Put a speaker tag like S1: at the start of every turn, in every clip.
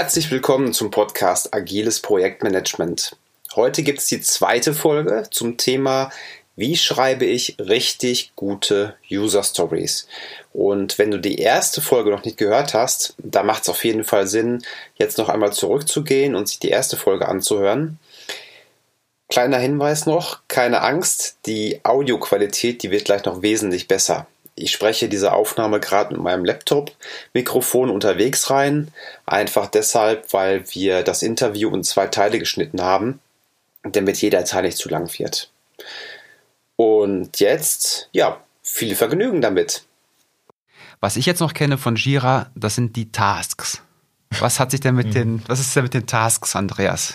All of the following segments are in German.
S1: Herzlich willkommen zum Podcast Agiles Projektmanagement. Heute gibt es die zweite Folge zum Thema wie schreibe ich richtig gute User Stories? Und wenn du die erste Folge noch nicht gehört hast, da macht es auf jeden Fall Sinn, jetzt noch einmal zurückzugehen und sich die erste Folge anzuhören. Kleiner Hinweis noch, keine Angst, die Audioqualität, die wird gleich noch wesentlich besser. Ich spreche diese Aufnahme gerade mit meinem Laptop-Mikrofon unterwegs rein, einfach deshalb, weil wir das Interview in zwei Teile geschnitten haben, damit jeder Teil nicht zu lang wird. Und jetzt, ja, viel Vergnügen damit.
S2: Was ich jetzt noch kenne von Jira, das sind die Tasks. Was hat sich denn mit mhm. den, was ist denn mit den Tasks, Andreas?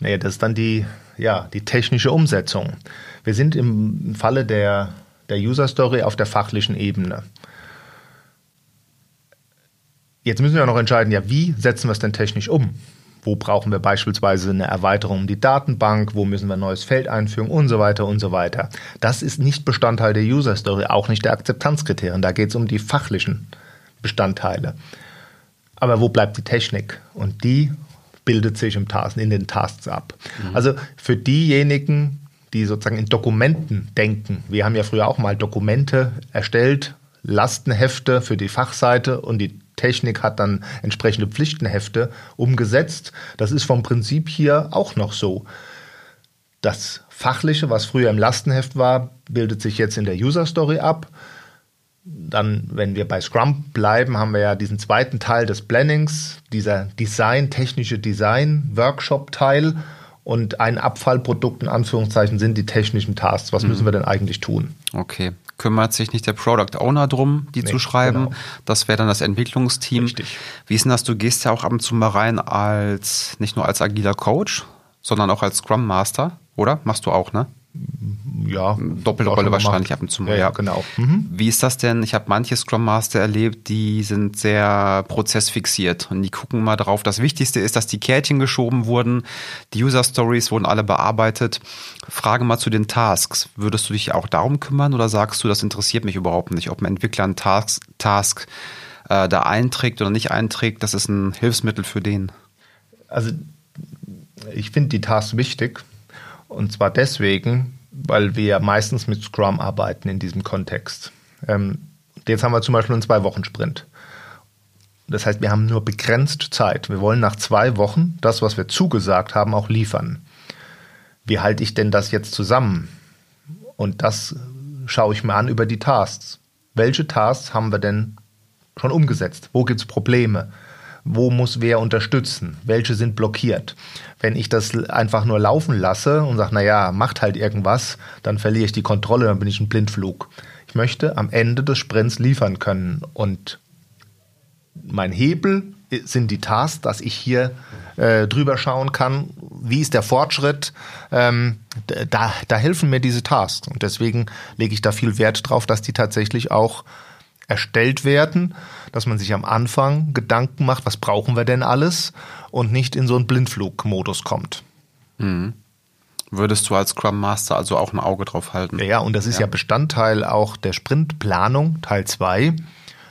S3: Nee, das ist dann die, ja, die technische Umsetzung. Wir sind im Falle der, der User Story auf der fachlichen Ebene. Jetzt müssen wir noch entscheiden, ja, wie setzen wir es denn technisch um? Wo brauchen wir beispielsweise eine Erweiterung um die Datenbank? Wo müssen wir ein neues Feld einfügen? Und so weiter und so weiter. Das ist nicht Bestandteil der User Story, auch nicht der Akzeptanzkriterien. Da geht es um die fachlichen Bestandteile. Aber wo bleibt die Technik? Und die bildet sich im Task, in den Tasks ab. Mhm. Also für diejenigen, die sozusagen in Dokumenten denken. Wir haben ja früher auch mal Dokumente erstellt, Lastenhefte für die Fachseite und die Technik hat dann entsprechende Pflichtenhefte umgesetzt. Das ist vom Prinzip hier auch noch so. Das Fachliche, was früher im Lastenheft war, bildet sich jetzt in der User Story ab. Dann, wenn wir bei Scrum bleiben, haben wir ja diesen zweiten Teil des Plannings, dieser Design, technische Design-Workshop-Teil und ein Abfallprodukt in Anführungszeichen sind die technischen Tasks. Was mhm. müssen wir denn eigentlich tun?
S2: Okay kümmert sich nicht der Product Owner drum, die nee, zu schreiben. Genau. Das wäre dann das Entwicklungsteam. Richtig. Wie ist denn das? Du gehst ja auch ab und zu mal rein als, nicht nur als agiler Coach, sondern auch als Scrum Master, oder? Machst du auch, ne?
S3: Ja,
S2: doppelte Rolle wahrscheinlich ab und zu
S3: mal. Ja, ja genau.
S2: Mhm. Wie ist das denn? Ich habe manche Scrum Master erlebt, die sind sehr prozessfixiert und die gucken mal drauf. Das Wichtigste ist, dass die Kärtchen geschoben wurden, die User Stories wurden alle bearbeitet. Frage mal zu den Tasks. Würdest du dich auch darum kümmern oder sagst du, das interessiert mich überhaupt nicht, ob ein Entwickler einen Task, Task äh, da einträgt oder nicht einträgt? Das ist ein Hilfsmittel für den.
S3: Also ich finde die Tasks wichtig. Und zwar deswegen, weil wir meistens mit Scrum arbeiten in diesem Kontext. Ähm, jetzt haben wir zum Beispiel einen Zwei-Wochen-Sprint. Das heißt, wir haben nur begrenzt Zeit. Wir wollen nach zwei Wochen das, was wir zugesagt haben, auch liefern. Wie halte ich denn das jetzt zusammen? Und das schaue ich mir an über die Tasks. Welche Tasks haben wir denn schon umgesetzt? Wo gibt es Probleme? Wo muss wer unterstützen, welche sind blockiert. Wenn ich das einfach nur laufen lasse und sage, naja, macht halt irgendwas, dann verliere ich die Kontrolle, dann bin ich ein Blindflug. Ich möchte am Ende des Sprints liefern können und mein Hebel sind die Tasks, dass ich hier äh, drüber schauen kann, wie ist der Fortschritt. Ähm, da, da helfen mir diese Tasks und deswegen lege ich da viel Wert drauf, dass die tatsächlich auch erstellt werden, dass man sich am Anfang Gedanken macht, was brauchen wir denn alles und nicht in so einen Blindflugmodus kommt.
S2: Mhm. Würdest du als Scrum Master also auch ein Auge drauf halten?
S3: Ja, und das ist ja, ja Bestandteil auch der Sprintplanung, Teil 2,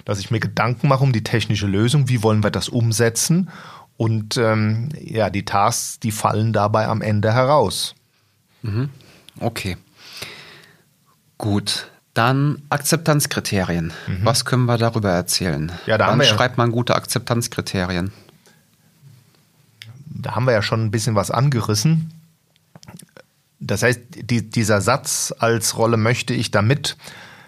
S3: dass ich mir Gedanken mache um die technische Lösung, wie wollen wir das umsetzen und ähm, ja, die Tasks, die fallen dabei am Ende heraus.
S2: Mhm. Okay. Gut, dann Akzeptanzkriterien. Mhm. Was können wir darüber erzählen?
S3: Ja, da
S2: Wann schreibt man gute Akzeptanzkriterien?
S3: Da haben wir ja schon ein bisschen was angerissen. Das heißt, die, dieser Satz als Rolle möchte ich damit,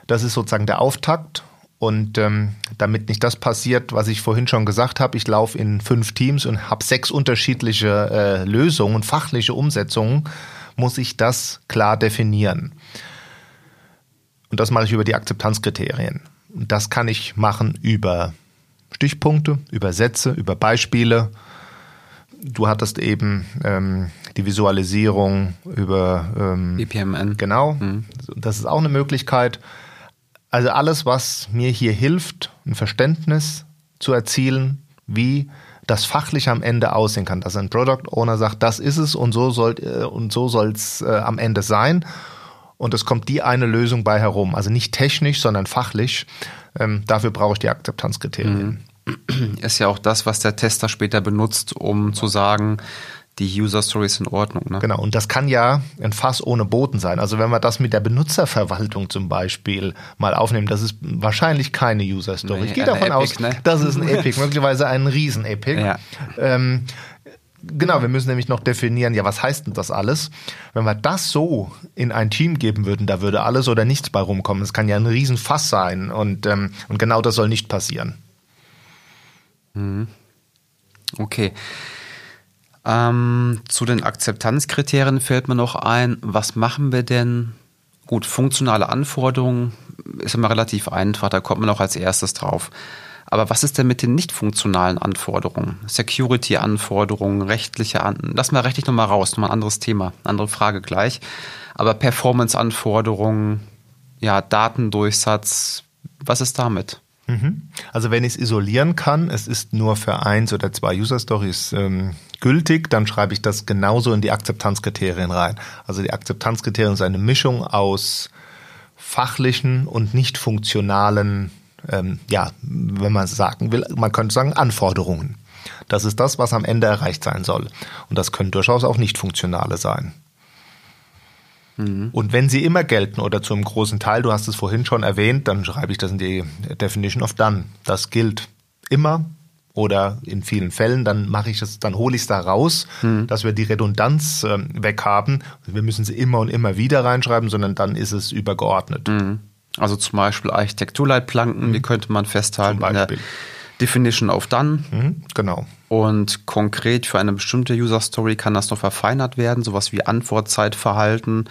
S3: das ist sozusagen der Auftakt. Und ähm, damit nicht das passiert, was ich vorhin schon gesagt habe, ich laufe in fünf Teams und habe sechs unterschiedliche äh, Lösungen, fachliche Umsetzungen, muss ich das klar definieren. Und das mache ich über die Akzeptanzkriterien. Und das kann ich machen über Stichpunkte, über Sätze, über Beispiele. Du hattest eben ähm, die Visualisierung über
S2: ähm, BPMN.
S3: Genau, mhm. das ist auch eine Möglichkeit. Also alles, was mir hier hilft, ein Verständnis zu erzielen, wie das fachlich am Ende aussehen kann, dass ein Product Owner sagt, das ist es und so soll äh, und so soll es äh, am Ende sein und es kommt die eine Lösung bei herum. Also nicht technisch, sondern fachlich. Ähm, dafür brauche ich die Akzeptanzkriterien.
S2: ist ja auch das, was der Tester später benutzt, um zu sagen, die User Stories in Ordnung. Ne?
S3: Genau, und das kann ja ein Fass ohne Boden sein. Also wenn wir das mit der Benutzerverwaltung zum Beispiel mal aufnehmen, das ist wahrscheinlich keine User Story. Nee, ich gehe davon Epic, aus, ne? das ist ein Epic, möglicherweise ein Riesen-Epic. Ja. Ähm, Genau, wir müssen nämlich noch definieren, ja, was heißt denn das alles? Wenn wir das so in ein Team geben würden, da würde alles oder nichts bei rumkommen. Es kann ja ein Riesenfass sein und, ähm, und genau das soll nicht passieren.
S2: Mhm. Okay. Ähm, zu den Akzeptanzkriterien fällt mir noch ein, was machen wir denn? Gut, funktionale Anforderungen ist immer relativ einfach, da kommt man auch als erstes drauf. Aber was ist denn mit den nicht funktionalen Anforderungen? Security-Anforderungen, rechtliche Anforderungen. Lass mal rechtlich nochmal raus, nochmal ein anderes Thema, andere Frage gleich. Aber Performance-Anforderungen, ja, Datendurchsatz, was ist damit?
S3: Mhm. Also wenn ich es isolieren kann, es ist nur für eins oder zwei User Stories ähm, gültig, dann schreibe ich das genauso in die Akzeptanzkriterien rein. Also die Akzeptanzkriterien sind eine Mischung aus fachlichen und nicht funktionalen, ähm, ja, wenn man sagen will, man könnte sagen Anforderungen. Das ist das, was am Ende erreicht sein soll. Und das können durchaus auch nicht funktionale sein. Mhm. Und wenn sie immer gelten oder zu einem großen Teil, du hast es vorhin schon erwähnt, dann schreibe ich das in die Definition of Done. Das gilt immer oder in vielen Fällen, dann mache ich es, dann hole ich es da raus, mhm. dass wir die Redundanz äh, weg haben. Wir müssen sie immer und immer wieder reinschreiben, sondern dann ist es übergeordnet.
S2: Mhm. Also zum Beispiel Architekturleitplanken, mhm. die könnte man festhalten. Zum Beispiel. Definition of Done.
S3: Mhm, genau.
S2: Und konkret für eine bestimmte User Story kann das noch verfeinert werden, sowas wie Antwortzeitverhalten,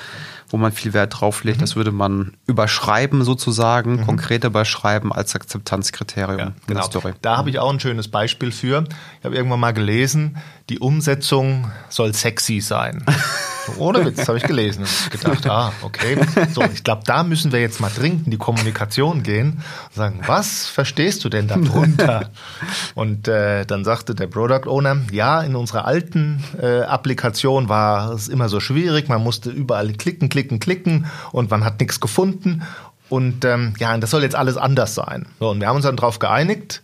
S2: wo man viel Wert drauf legt. Mhm. Das würde man überschreiben sozusagen, mhm. konkret überschreiben als Akzeptanzkriterium ja,
S3: genau. Story. Da habe ich auch ein schönes Beispiel für. Ich habe irgendwann mal gelesen, die Umsetzung soll sexy sein. Ohne Witz, habe ich gelesen und gedacht, ah, okay. So, ich glaube, da müssen wir jetzt mal dringend in die Kommunikation gehen und sagen, was verstehst du denn darunter? Und äh, dann sagte der Product Owner, ja, in unserer alten äh, Applikation war es immer so schwierig, man musste überall klicken, klicken, klicken und man hat nichts gefunden. Und ähm, ja, das soll jetzt alles anders sein. So, und wir haben uns dann darauf geeinigt,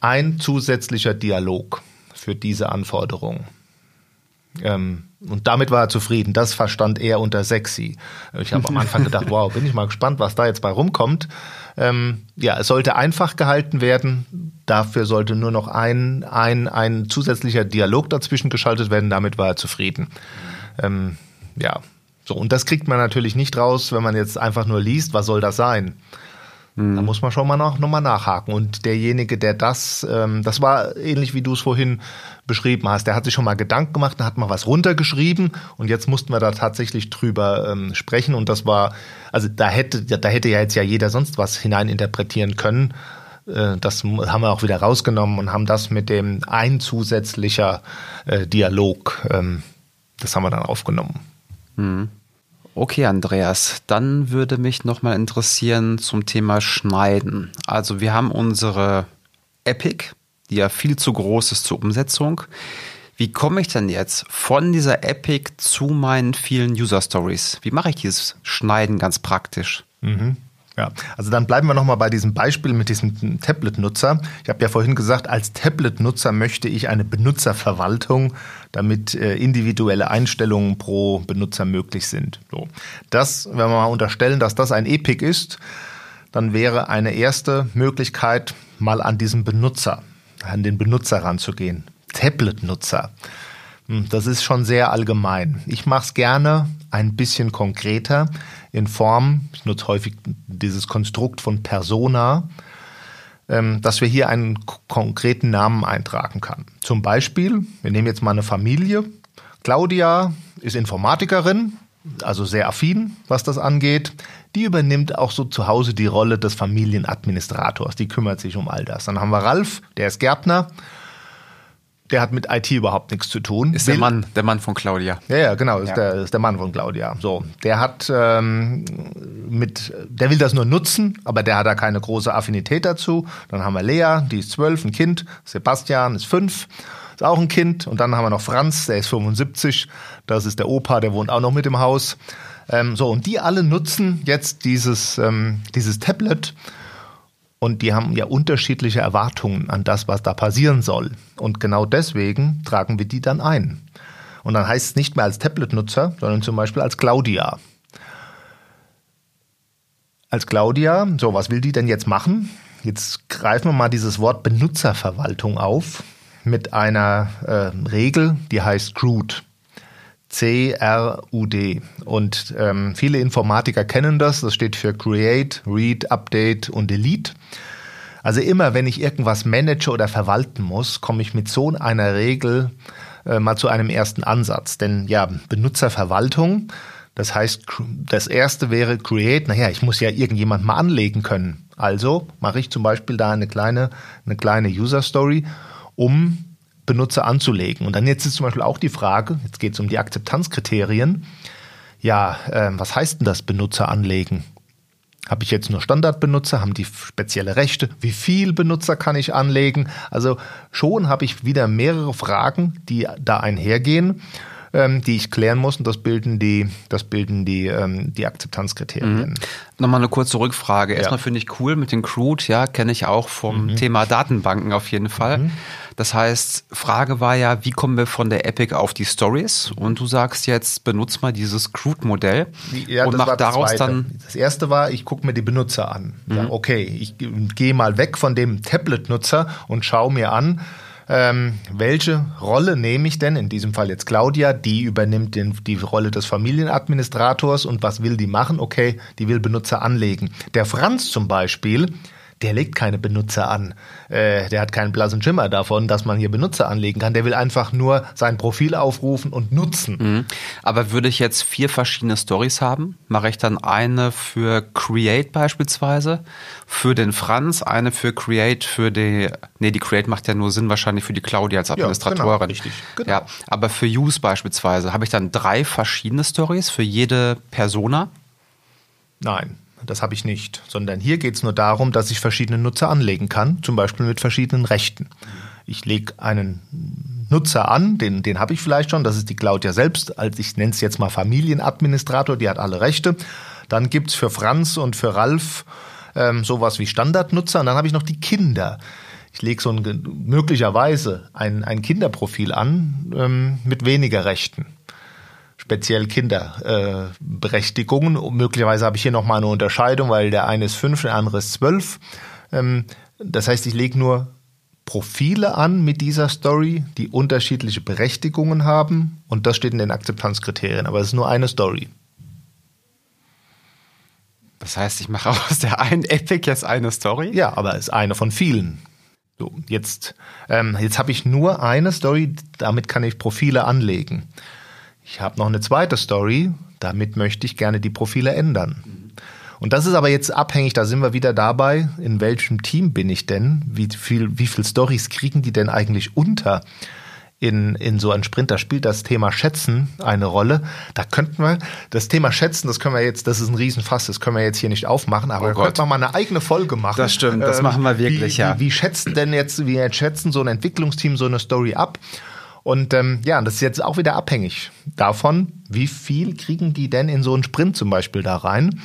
S3: ein zusätzlicher Dialog für diese Anforderung. Ähm, und damit war er zufrieden. Das verstand er unter sexy. Ich habe am Anfang gedacht, wow, bin ich mal gespannt, was da jetzt bei rumkommt. Ähm, ja, es sollte einfach gehalten werden. Dafür sollte nur noch ein, ein, ein zusätzlicher Dialog dazwischen geschaltet werden. Damit war er zufrieden. Ähm, ja, so. Und das kriegt man natürlich nicht raus, wenn man jetzt einfach nur liest, was soll das sein? Mhm. Da muss man schon mal noch, noch mal nachhaken. Und derjenige, der das, ähm, das war ähnlich wie du es vorhin beschrieben hast, der hat sich schon mal Gedanken gemacht, hat mal was runtergeschrieben und jetzt mussten wir da tatsächlich drüber ähm, sprechen. Und das war, also da hätte, da hätte ja jetzt ja jeder sonst was hineininterpretieren können. Äh, das haben wir auch wieder rausgenommen und haben das mit dem ein zusätzlicher äh, Dialog, ähm, das haben wir dann aufgenommen.
S2: Mhm. Okay, Andreas, dann würde mich nochmal interessieren zum Thema Schneiden. Also wir haben unsere Epic, die ja viel zu groß ist zur Umsetzung. Wie komme ich denn jetzt von dieser Epic zu meinen vielen User Stories? Wie mache ich dieses Schneiden ganz praktisch?
S3: Mhm. Ja, also dann bleiben wir nochmal bei diesem Beispiel mit diesem Tablet-Nutzer. Ich habe ja vorhin gesagt, als Tablet-Nutzer möchte ich eine Benutzerverwaltung, damit äh, individuelle Einstellungen pro Benutzer möglich sind. So. Das, wenn wir mal unterstellen, dass das ein Epic ist, dann wäre eine erste Möglichkeit, mal an diesen Benutzer, an den Benutzer ranzugehen. Tablet-Nutzer. Hm, das ist schon sehr allgemein. Ich mache es gerne ein bisschen konkreter in Form, ich nutze häufig dieses Konstrukt von Persona, dass wir hier einen konkreten Namen eintragen kann. Zum Beispiel, wir nehmen jetzt mal eine Familie. Claudia ist Informatikerin, also sehr affin, was das angeht. Die übernimmt auch so zu Hause die Rolle des Familienadministrators. Die kümmert sich um all das. Dann haben wir Ralf, der ist Gärtner der hat mit IT überhaupt nichts zu tun.
S2: Ist der Mann, der Mann von Claudia.
S3: Ja, ja, genau, ist, ja. Der, ist der Mann von Claudia. So, der hat ähm, mit, der will das nur nutzen, aber der hat da keine große Affinität dazu. Dann haben wir Lea, die ist zwölf, ein Kind. Sebastian ist fünf, ist auch ein Kind. Und dann haben wir noch Franz, der ist 75. Das ist der Opa, der wohnt auch noch mit im Haus. Ähm, so, und die alle nutzen jetzt dieses, ähm, dieses Tablet Und die haben ja unterschiedliche Erwartungen an das, was da passieren soll. Und genau deswegen tragen wir die dann ein. Und dann heißt es nicht mehr als Tablet-Nutzer, sondern zum Beispiel als Claudia. Als Claudia, so, was will die denn jetzt machen? Jetzt greifen wir mal dieses Wort Benutzerverwaltung auf mit einer äh, Regel, die heißt CRUD. C-R-U-D. Und ähm, viele Informatiker kennen das. Das steht für Create, Read, Update und Delete. Also immer, wenn ich irgendwas manage oder verwalten muss, komme ich mit so einer Regel äh, mal zu einem ersten Ansatz. Denn ja, Benutzerverwaltung, das heißt, das erste wäre Create. Naja, ich muss ja irgendjemand mal anlegen können. Also mache ich zum Beispiel da eine kleine, eine kleine User Story, um Benutzer anzulegen. Und dann jetzt ist zum Beispiel auch die Frage, jetzt geht es um die Akzeptanzkriterien. Ja, äh, was heißt denn das Benutzer anlegen? Habe ich jetzt nur Standardbenutzer? Haben die spezielle Rechte? Wie viel Benutzer kann ich anlegen? Also schon habe ich wieder mehrere Fragen, die da einhergehen ähm, die ich klären muss und das bilden die, das bilden die, ähm, die Akzeptanzkriterien. Mhm.
S2: Nochmal eine kurze Rückfrage. Erstmal ja. finde ich cool mit den Crude, ja, kenne ich auch vom mhm. Thema Datenbanken auf jeden Fall. Mhm. Das heißt, Frage war ja, wie kommen wir von der Epic auf die Stories? Und du sagst jetzt, benutz mal dieses Crude-Modell
S3: ja, und mach daraus dann. Das erste war, ich gucke mir die Benutzer an. Mhm. okay, ich gehe mal weg von dem Tablet-Nutzer und schaue mir an, ähm, welche Rolle nehme ich denn? In diesem Fall jetzt Claudia, die übernimmt den, die Rolle des Familienadministrators und was will die machen? Okay, die will Benutzer anlegen. Der Franz zum Beispiel, der legt keine Benutzer an. Äh, der hat keinen blassen Schimmer davon, dass man hier Benutzer anlegen kann. Der will einfach nur sein Profil aufrufen und nutzen. Mhm.
S2: Aber würde ich jetzt vier verschiedene Stories haben, mache ich dann eine für Create beispielsweise, für den Franz, eine für Create für die, nee, die Create macht ja nur Sinn wahrscheinlich für die Claudia als Administratorin. Ja, genau, richtig. Genau. Ja, aber für Use beispielsweise habe ich dann drei verschiedene Stories für jede Persona?
S3: Nein. Das habe ich nicht, sondern hier geht es nur darum, dass ich verschiedene Nutzer anlegen kann, zum Beispiel mit verschiedenen Rechten. Ich lege einen Nutzer an, den, den habe ich vielleicht schon, das ist die Claudia selbst, als ich nenne es jetzt mal Familienadministrator, die hat alle Rechte. Dann gibt es für Franz und für Ralf ähm, sowas wie Standardnutzer und dann habe ich noch die Kinder. Ich lege so ein, möglicherweise ein, ein Kinderprofil an ähm, mit weniger Rechten speziell Kinderberechtigungen. Äh, möglicherweise habe ich hier nochmal eine Unterscheidung, weil der eine ist fünf, der andere ist zwölf. Ähm, das heißt, ich lege nur Profile an mit dieser Story, die unterschiedliche Berechtigungen haben und das steht in den Akzeptanzkriterien, aber es ist nur eine Story.
S2: Das heißt, ich mache aus der einen Epic jetzt eine Story?
S3: Ja, aber es ist eine von vielen. So, jetzt, ähm, jetzt habe ich nur eine Story, damit kann ich Profile anlegen. Ich habe noch eine zweite Story, damit möchte ich gerne die Profile ändern. Und das ist aber jetzt abhängig, da sind wir wieder dabei, in welchem Team bin ich denn? Wie viel, wie viel Stories kriegen die denn eigentlich unter? In, in so ein Sprint, da spielt das Thema Schätzen eine Rolle. Da könnten wir, das Thema Schätzen, das können wir jetzt, das ist ein Riesenfass, das können wir jetzt hier nicht aufmachen, aber oh da könnten wir mal eine eigene Folge machen.
S2: Das stimmt, das ähm, machen wir wirklich,
S3: wie,
S2: ja.
S3: Wie, wie schätzen denn jetzt, wie schätzen so ein Entwicklungsteam so eine Story ab? Und ähm, ja, das ist jetzt auch wieder abhängig davon, wie viel kriegen die denn in so einen Sprint zum Beispiel da rein.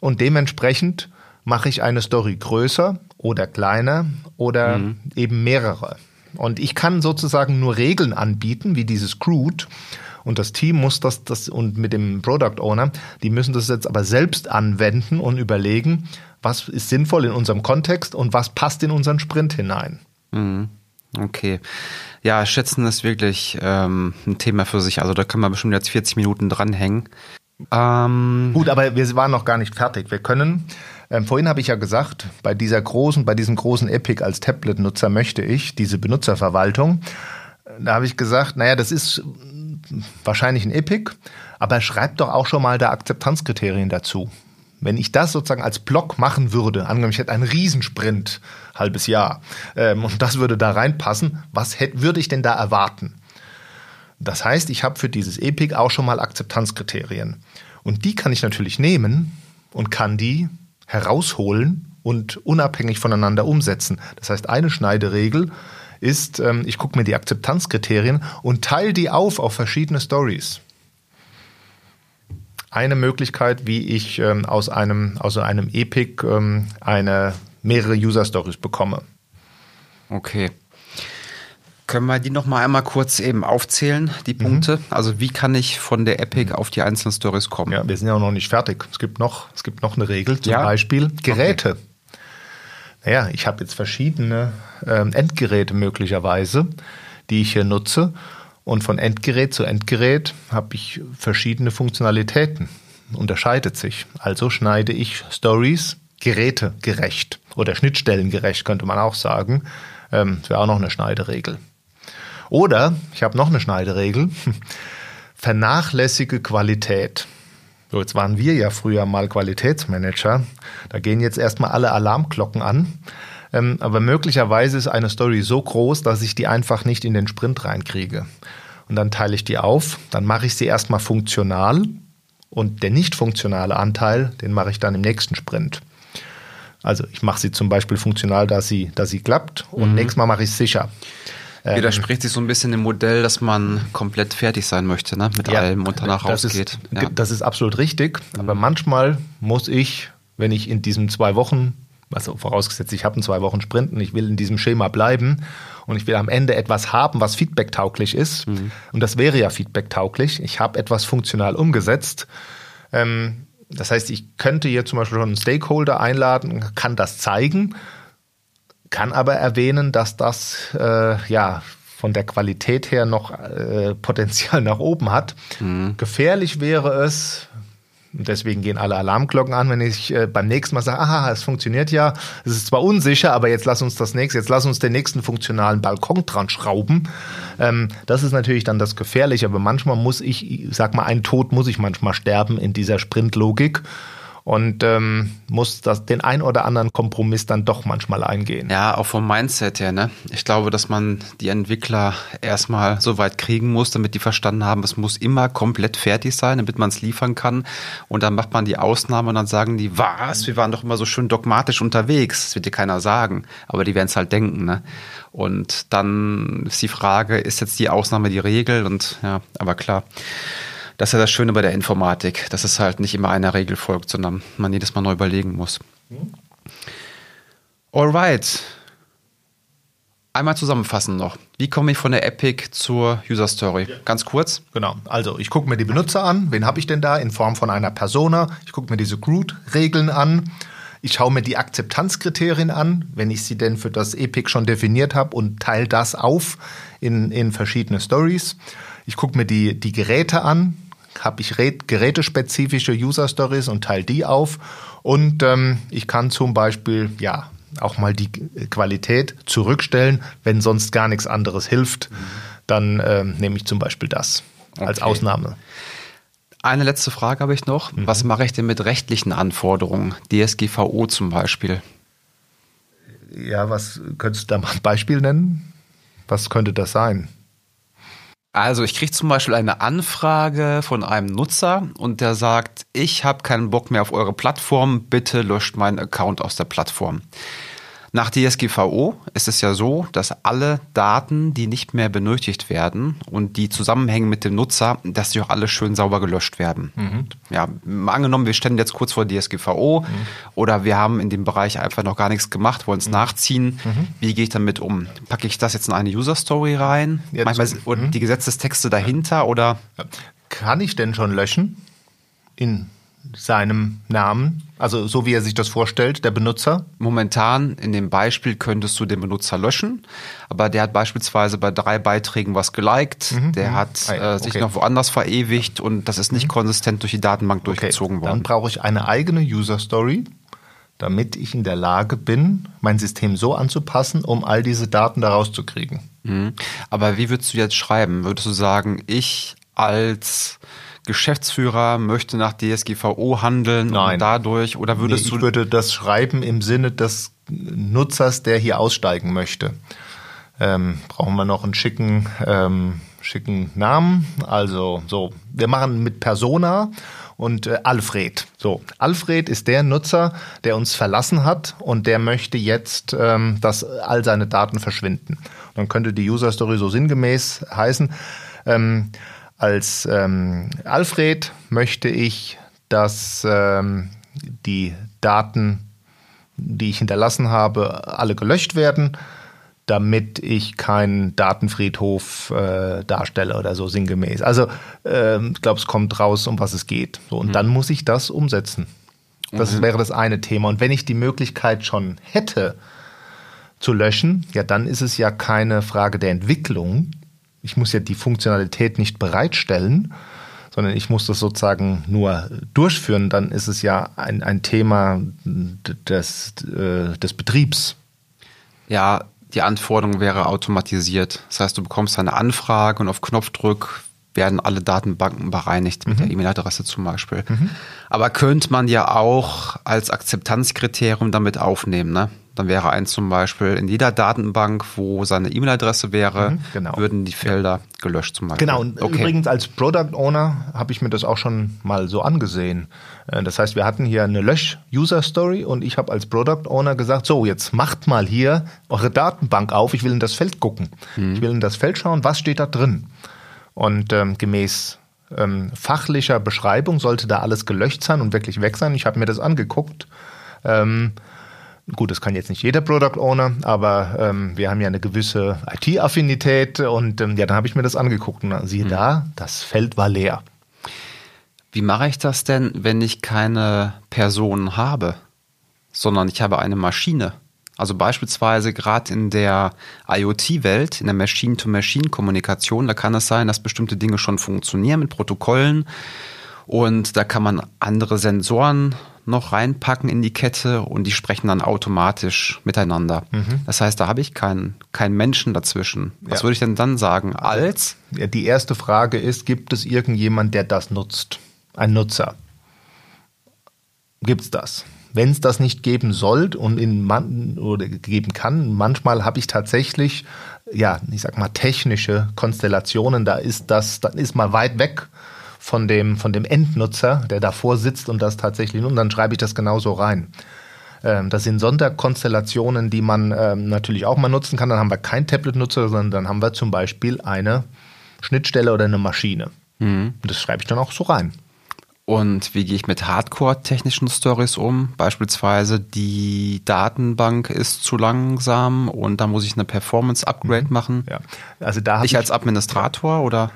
S3: Und dementsprechend mache ich eine Story größer oder kleiner oder mhm. eben mehrere. Und ich kann sozusagen nur Regeln anbieten, wie dieses Crude. Und das Team muss das, das und mit dem Product Owner, die müssen das jetzt aber selbst anwenden und überlegen, was ist sinnvoll in unserem Kontext und was passt in unseren Sprint hinein.
S2: Mhm. Okay. Ja, Schätzen ist wirklich ähm, ein Thema für sich. Also da kann man bestimmt jetzt 40 Minuten dranhängen.
S3: Ähm Gut, aber wir waren noch gar nicht fertig. Wir können, ähm, vorhin habe ich ja gesagt, bei dieser großen, bei diesem großen Epic als Tablet-Nutzer möchte ich diese Benutzerverwaltung. Da habe ich gesagt, naja, das ist wahrscheinlich ein Epic, aber schreibt doch auch schon mal da Akzeptanzkriterien dazu. Wenn ich das sozusagen als Block machen würde, angenommen, ich hätte einen Riesensprint, halbes Jahr, ähm, und das würde da reinpassen, was hätte, würde ich denn da erwarten? Das heißt, ich habe für dieses Epic auch schon mal Akzeptanzkriterien. Und die kann ich natürlich nehmen und kann die herausholen und unabhängig voneinander umsetzen. Das heißt, eine Schneideregel ist, ähm, ich gucke mir die Akzeptanzkriterien und teile die auf auf verschiedene Stories eine Möglichkeit, wie ich ähm, aus einem, aus einem Epic ähm, eine mehrere User Stories bekomme.
S2: Okay. Können wir die noch mal einmal kurz eben aufzählen, die mhm. Punkte? Mhm. Also wie kann ich von der Epic auf die einzelnen Stories kommen?
S3: Ja, wir sind ja auch noch nicht fertig. Es gibt noch, es gibt noch eine Regel, zum ja? Beispiel Geräte. Okay. Naja, ich habe jetzt verschiedene ähm, Endgeräte möglicherweise, die ich hier nutze. Und von Endgerät zu Endgerät habe ich verschiedene Funktionalitäten. Unterscheidet sich. Also schneide ich Stories gerätegerecht oder schnittstellengerecht, könnte man auch sagen. Ähm, das wäre auch noch eine Schneideregel. Oder, ich habe noch eine Schneideregel, vernachlässige Qualität. So, jetzt waren wir ja früher mal Qualitätsmanager. Da gehen jetzt erstmal alle Alarmglocken an. Ähm, aber möglicherweise ist eine Story so groß, dass ich die einfach nicht in den Sprint reinkriege. Und dann teile ich die auf, dann mache ich sie erstmal funktional und der nicht funktionale Anteil, den mache ich dann im nächsten Sprint. Also ich mache sie zum Beispiel funktional, dass sie, dass sie klappt und mhm. nächstes Mal mache ich es sicher.
S2: Ähm, Widerspricht sich so ein bisschen dem Modell, dass man komplett fertig sein möchte, ne? mit ja, allem und danach rausgeht.
S3: Ist, ja. Das ist absolut richtig, mhm. aber manchmal muss ich, wenn ich in diesen zwei Wochen, also vorausgesetzt, ich habe einen zwei Wochen Sprint und ich will in diesem Schema bleiben und ich will am Ende etwas haben, was feedback-tauglich ist, mhm. und das wäre ja feedback-tauglich, ich habe etwas funktional umgesetzt, ähm, das heißt, ich könnte hier zum Beispiel schon einen Stakeholder einladen, kann das zeigen, kann aber erwähnen, dass das äh, ja von der Qualität her noch äh, Potenzial nach oben hat. Mhm. Gefährlich wäre es, und deswegen gehen alle Alarmglocken an, wenn ich äh, beim nächsten Mal sage, aha, es funktioniert ja, es ist zwar unsicher, aber jetzt lass uns das nächste, jetzt lass uns den nächsten funktionalen Balkon dran schrauben. Ähm, das ist natürlich dann das Gefährliche, aber manchmal muss ich, sag mal, ein Tod muss ich manchmal sterben in dieser Sprintlogik und ähm, muss das, den ein oder anderen Kompromiss dann doch manchmal eingehen.
S2: Ja, auch vom Mindset her. Ne? Ich glaube, dass man die Entwickler erstmal so weit kriegen muss, damit die verstanden haben, es muss immer komplett fertig sein, damit man es liefern kann. Und dann macht man die Ausnahme und dann sagen die, was, wir waren doch immer so schön dogmatisch unterwegs. Das wird dir keiner sagen, aber die werden es halt denken. Ne? Und dann ist die Frage, ist jetzt die Ausnahme die Regel? Und ja, aber klar. Das ist ja das Schöne bei der Informatik, dass es halt nicht immer einer Regel folgt, sondern man jedes Mal neu überlegen muss. Alright. Einmal zusammenfassen noch. Wie komme ich von der Epic zur User Story? Ganz kurz.
S3: Genau. Also ich gucke mir die Benutzer an. Wen habe ich denn da in Form von einer Persona? Ich gucke mir diese Groot-Regeln an. Ich schaue mir die Akzeptanzkriterien an, wenn ich sie denn für das Epic schon definiert habe und teile das auf in, in verschiedene Stories. Ich gucke mir die, die Geräte an, habe ich gerätespezifische User Stories und teile die auf. Und ähm, ich kann zum Beispiel ja auch mal die Qualität zurückstellen, wenn sonst gar nichts anderes hilft. Dann ähm, nehme ich zum Beispiel das als okay. Ausnahme.
S2: Eine letzte Frage habe ich noch. Mhm. Was mache ich denn mit rechtlichen Anforderungen? DSGVO zum Beispiel.
S3: Ja, was könntest du da mal ein Beispiel nennen? Was könnte das sein?
S2: Also ich kriege zum Beispiel eine Anfrage von einem Nutzer und der sagt, ich habe keinen Bock mehr auf eure Plattform, bitte löscht meinen Account aus der Plattform. Nach DSGVO ist es ja so, dass alle Daten, die nicht mehr benötigt werden und die zusammenhängen mit dem Nutzer, dass die auch alle schön sauber gelöscht werden. Mhm. Ja, angenommen, wir stehen jetzt kurz vor DSGVO mhm. oder wir haben in dem Bereich einfach noch gar nichts gemacht, wollen es mhm. nachziehen. Mhm. Wie gehe ich damit um? Packe ich das jetzt in eine User Story rein? Jetzt, Manchmal und mhm. die Gesetzestexte dahinter oder?
S3: Kann ich denn schon löschen? In seinem Namen? Also so wie er sich das vorstellt, der Benutzer?
S2: Momentan in dem Beispiel könntest du den Benutzer löschen, aber der hat beispielsweise bei drei Beiträgen was geliked, mhm. der mhm. hat ah äh, sich okay. noch woanders verewigt und das ist nicht mhm. konsistent durch die Datenbank okay. durchgezogen worden.
S3: Dann brauche ich eine eigene User Story, damit ich in der Lage bin, mein System so anzupassen, um all diese Daten daraus zu kriegen.
S2: Mhm. Aber wie würdest du jetzt schreiben? Würdest du sagen, ich als Geschäftsführer möchte nach DSGVO handeln
S3: Nein.
S2: und dadurch oder würdest
S3: nee, ich du würde das schreiben im Sinne des Nutzers, der hier aussteigen möchte. Ähm, brauchen wir noch einen schicken ähm, schicken Namen? Also so, wir machen mit Persona und äh, Alfred. So, Alfred ist der Nutzer, der uns verlassen hat und der möchte jetzt, ähm, dass all seine Daten verschwinden. dann könnte die User Story so sinngemäß heißen. Ähm, als ähm, Alfred möchte ich, dass ähm, die Daten die ich hinterlassen habe, alle gelöscht werden, damit ich keinen Datenfriedhof äh, darstelle oder so sinngemäß. Also äh, ich glaube, es kommt raus, um was es geht. So, und mhm. dann muss ich das umsetzen. Das mhm. wäre das eine Thema. Und wenn ich die Möglichkeit schon hätte zu löschen, ja, dann ist es ja keine Frage der Entwicklung. Ich muss ja die Funktionalität nicht bereitstellen, sondern ich muss das sozusagen nur durchführen. Dann ist es ja ein, ein Thema des, äh, des Betriebs.
S2: Ja, die Anforderung wäre automatisiert. Das heißt, du bekommst eine Anfrage und auf Knopfdruck werden alle Datenbanken bereinigt mit mhm. der E-Mail-Adresse zum Beispiel. Mhm. Aber könnte man ja auch als Akzeptanzkriterium damit aufnehmen, ne? Dann wäre eins zum Beispiel in jeder Datenbank, wo seine E-Mail-Adresse wäre, mhm, genau. würden die Felder gelöscht zum Beispiel.
S3: Genau, und okay. übrigens als Product Owner habe ich mir das auch schon mal so angesehen. Äh, das heißt, wir hatten hier eine Lösch-User-Story und ich habe als Product Owner gesagt, so, jetzt macht mal hier eure Datenbank auf, ich will in das Feld gucken. Mhm. Ich will in das Feld schauen, was steht da drin. Und ähm, gemäß ähm, fachlicher Beschreibung sollte da alles gelöscht sein und wirklich weg sein. Ich habe mir das angeguckt. Ähm, gut, das kann jetzt nicht jeder Product Owner, aber ähm, wir haben ja eine gewisse IT-Affinität und ähm, ja, dann habe ich mir das angeguckt und siehe mhm. da, das Feld war leer.
S2: Wie mache ich das denn, wenn ich keine Person habe, sondern ich habe eine Maschine? Also beispielsweise gerade in der IoT-Welt, in der Machine-to-Machine-Kommunikation, da kann es sein, dass bestimmte Dinge schon funktionieren mit Protokollen und da kann man andere Sensoren noch reinpacken in die Kette und die sprechen dann automatisch miteinander. Mhm. Das heißt, da habe ich keinen keinen Menschen dazwischen. Was ja. würde ich denn dann sagen? Als?
S3: Ja, die erste Frage ist, gibt es irgendjemand, der das nutzt? Ein Nutzer. Gibt es das? wenn es das nicht geben soll und in man oder geben kann, manchmal habe ich tatsächlich, ja, ich sag mal, technische Konstellationen, da ist das, dann ist mal weit weg von dem, von dem Endnutzer, der davor sitzt und das tatsächlich, und dann schreibe ich das genauso rein. Ähm, das sind Sonderkonstellationen, die man ähm, natürlich auch mal nutzen kann. Dann haben wir kein Tablet-Nutzer, sondern dann haben wir zum Beispiel eine Schnittstelle oder eine Maschine. Mhm. Das schreibe ich dann auch so rein.
S2: Und wie gehe ich mit Hardcore-technischen Stories um? Beispielsweise die Datenbank ist zu langsam und da muss ich eine Performance-Upgrade mhm. machen. Ja. Also da ich, ich als Administrator oder?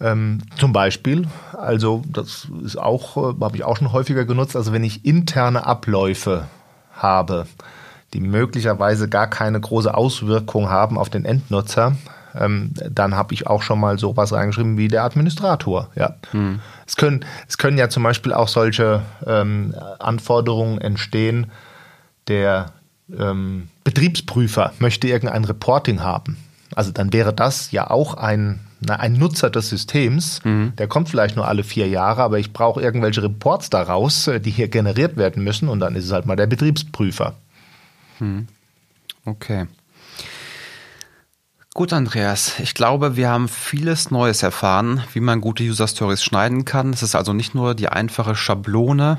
S3: Ähm, zum Beispiel, also das ist auch, äh, habe ich auch schon häufiger genutzt. Also wenn ich interne Abläufe habe, die möglicherweise gar keine große Auswirkung haben auf den Endnutzer, ähm, dann habe ich auch schon mal sowas reingeschrieben wie der Administrator. Ja. Hm. Es, können, es können ja zum Beispiel auch solche ähm, Anforderungen entstehen, der ähm, Betriebsprüfer möchte irgendein Reporting haben. Also dann wäre das ja auch ein, na, ein Nutzer des Systems. Mhm. Der kommt vielleicht nur alle vier Jahre, aber ich brauche irgendwelche Reports daraus, äh, die hier generiert werden müssen und dann ist es halt mal der Betriebsprüfer.
S2: Mhm. Okay. Gut, Andreas. Ich glaube, wir haben vieles Neues erfahren, wie man gute User Stories schneiden kann. Es ist also nicht nur die einfache Schablone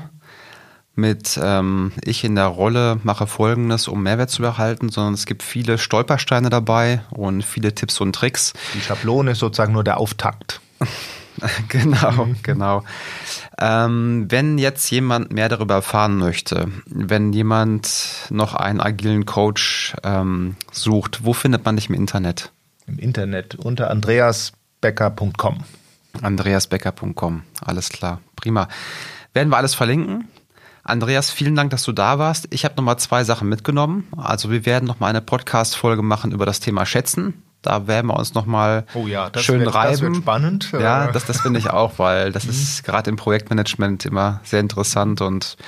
S2: mit ähm, ich in der Rolle mache Folgendes, um Mehrwert zu erhalten, sondern es gibt viele Stolpersteine dabei und viele Tipps und Tricks.
S3: Die Schablone ist sozusagen nur der Auftakt.
S2: genau, mhm. genau. Ähm, wenn jetzt jemand mehr darüber erfahren möchte, wenn jemand noch einen agilen Coach ähm, sucht, wo findet man dich im Internet?
S3: Im Internet unter andreasbecker.com.
S2: Andreasbecker.com, alles klar, prima. Werden wir alles verlinken? Andreas, vielen Dank, dass du da warst. Ich habe nochmal zwei Sachen mitgenommen. Also wir werden nochmal eine Podcast-Folge machen über das Thema Schätzen. Da werden wir uns nochmal oh ja, schön wird, reiben. Das wird
S3: spannend.
S2: Ja, das, das finde ich auch, weil das mhm. ist gerade im Projektmanagement immer sehr interessant und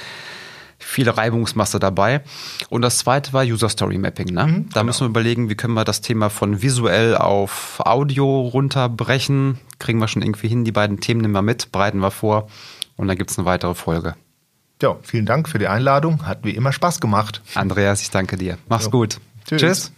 S2: viele Reibungsmasse dabei. Und das zweite war User Story Mapping. Ne? Mhm, da genau. müssen wir überlegen, wie können wir das Thema von visuell auf Audio runterbrechen. Kriegen wir schon irgendwie hin. Die beiden Themen nehmen wir mit, bereiten wir vor und dann gibt es eine weitere Folge.
S3: Ja, vielen Dank für die Einladung. Hat wie immer Spaß gemacht.
S2: Andreas, ich danke dir. Mach's jo. gut.
S3: Tschüss. Tschüss.